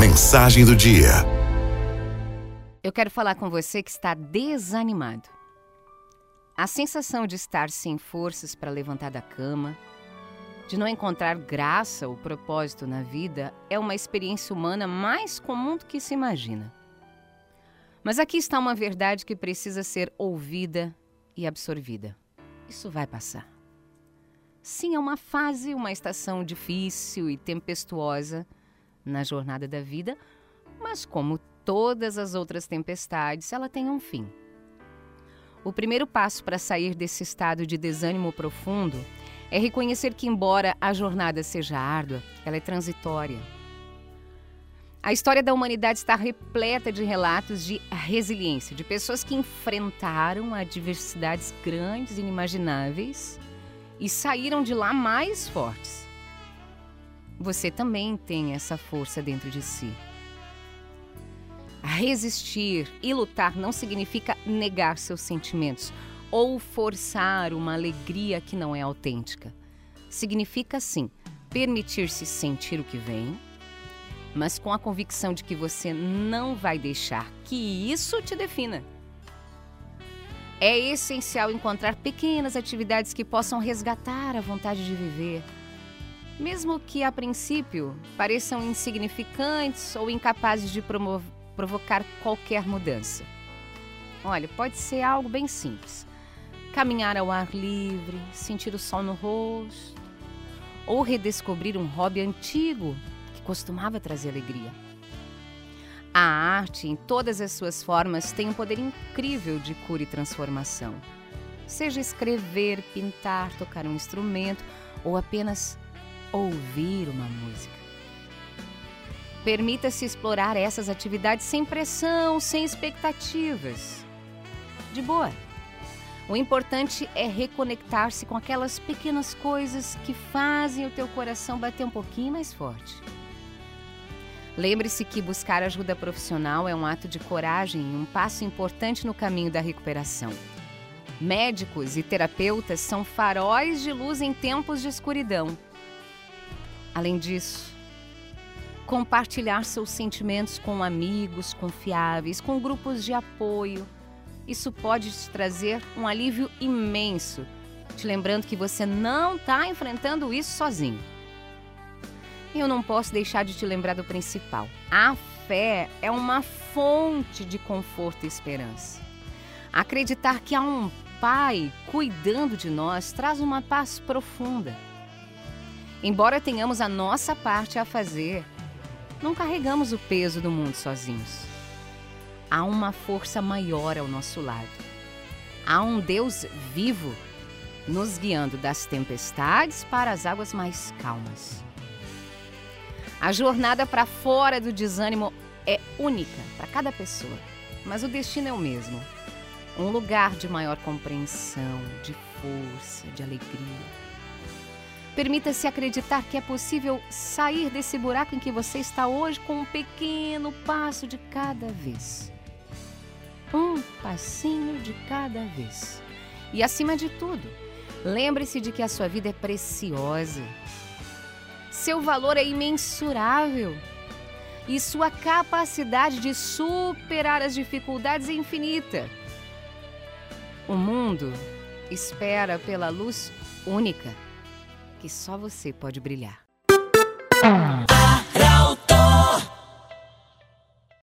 Mensagem do dia. Eu quero falar com você que está desanimado. A sensação de estar sem forças para levantar da cama, de não encontrar graça ou propósito na vida, é uma experiência humana mais comum do que se imagina. Mas aqui está uma verdade que precisa ser ouvida e absorvida. Isso vai passar. Sim, é uma fase, uma estação difícil e tempestuosa na jornada da vida, mas como todas as outras tempestades, ela tem um fim. O primeiro passo para sair desse estado de desânimo profundo é reconhecer que, embora a jornada seja árdua, ela é transitória. A história da humanidade está repleta de relatos de resiliência, de pessoas que enfrentaram adversidades grandes e inimagináveis e saíram de lá mais fortes. Você também tem essa força dentro de si. Resistir e lutar não significa negar seus sentimentos ou forçar uma alegria que não é autêntica. Significa, sim, permitir-se sentir o que vem, mas com a convicção de que você não vai deixar que isso te defina. É essencial encontrar pequenas atividades que possam resgatar a vontade de viver. Mesmo que a princípio pareçam insignificantes ou incapazes de provocar qualquer mudança. Olha, pode ser algo bem simples: caminhar ao ar livre, sentir o sol no rosto, ou redescobrir um hobby antigo que costumava trazer alegria. A arte, em todas as suas formas, tem um poder incrível de cura e transformação. Seja escrever, pintar, tocar um instrumento ou apenas ouvir uma música. Permita-se explorar essas atividades sem pressão, sem expectativas. De boa. O importante é reconectar-se com aquelas pequenas coisas que fazem o teu coração bater um pouquinho mais forte. Lembre-se que buscar ajuda profissional é um ato de coragem e um passo importante no caminho da recuperação. Médicos e terapeutas são faróis de luz em tempos de escuridão. Além disso, compartilhar seus sentimentos com amigos confiáveis, com grupos de apoio, isso pode te trazer um alívio imenso, te lembrando que você não está enfrentando isso sozinho. Eu não posso deixar de te lembrar do principal. A fé é uma fonte de conforto e esperança. Acreditar que há um Pai cuidando de nós traz uma paz profunda. Embora tenhamos a nossa parte a fazer, não carregamos o peso do mundo sozinhos. Há uma força maior ao nosso lado. Há um Deus vivo nos guiando das tempestades para as águas mais calmas. A jornada para fora do desânimo é única para cada pessoa, mas o destino é o mesmo. Um lugar de maior compreensão, de força, de alegria. Permita-se acreditar que é possível sair desse buraco em que você está hoje com um pequeno passo de cada vez. Um passinho de cada vez. E acima de tudo, lembre-se de que a sua vida é preciosa seu valor é imensurável e sua capacidade de superar as dificuldades é infinita. O mundo espera pela luz única que só você pode brilhar. Ah.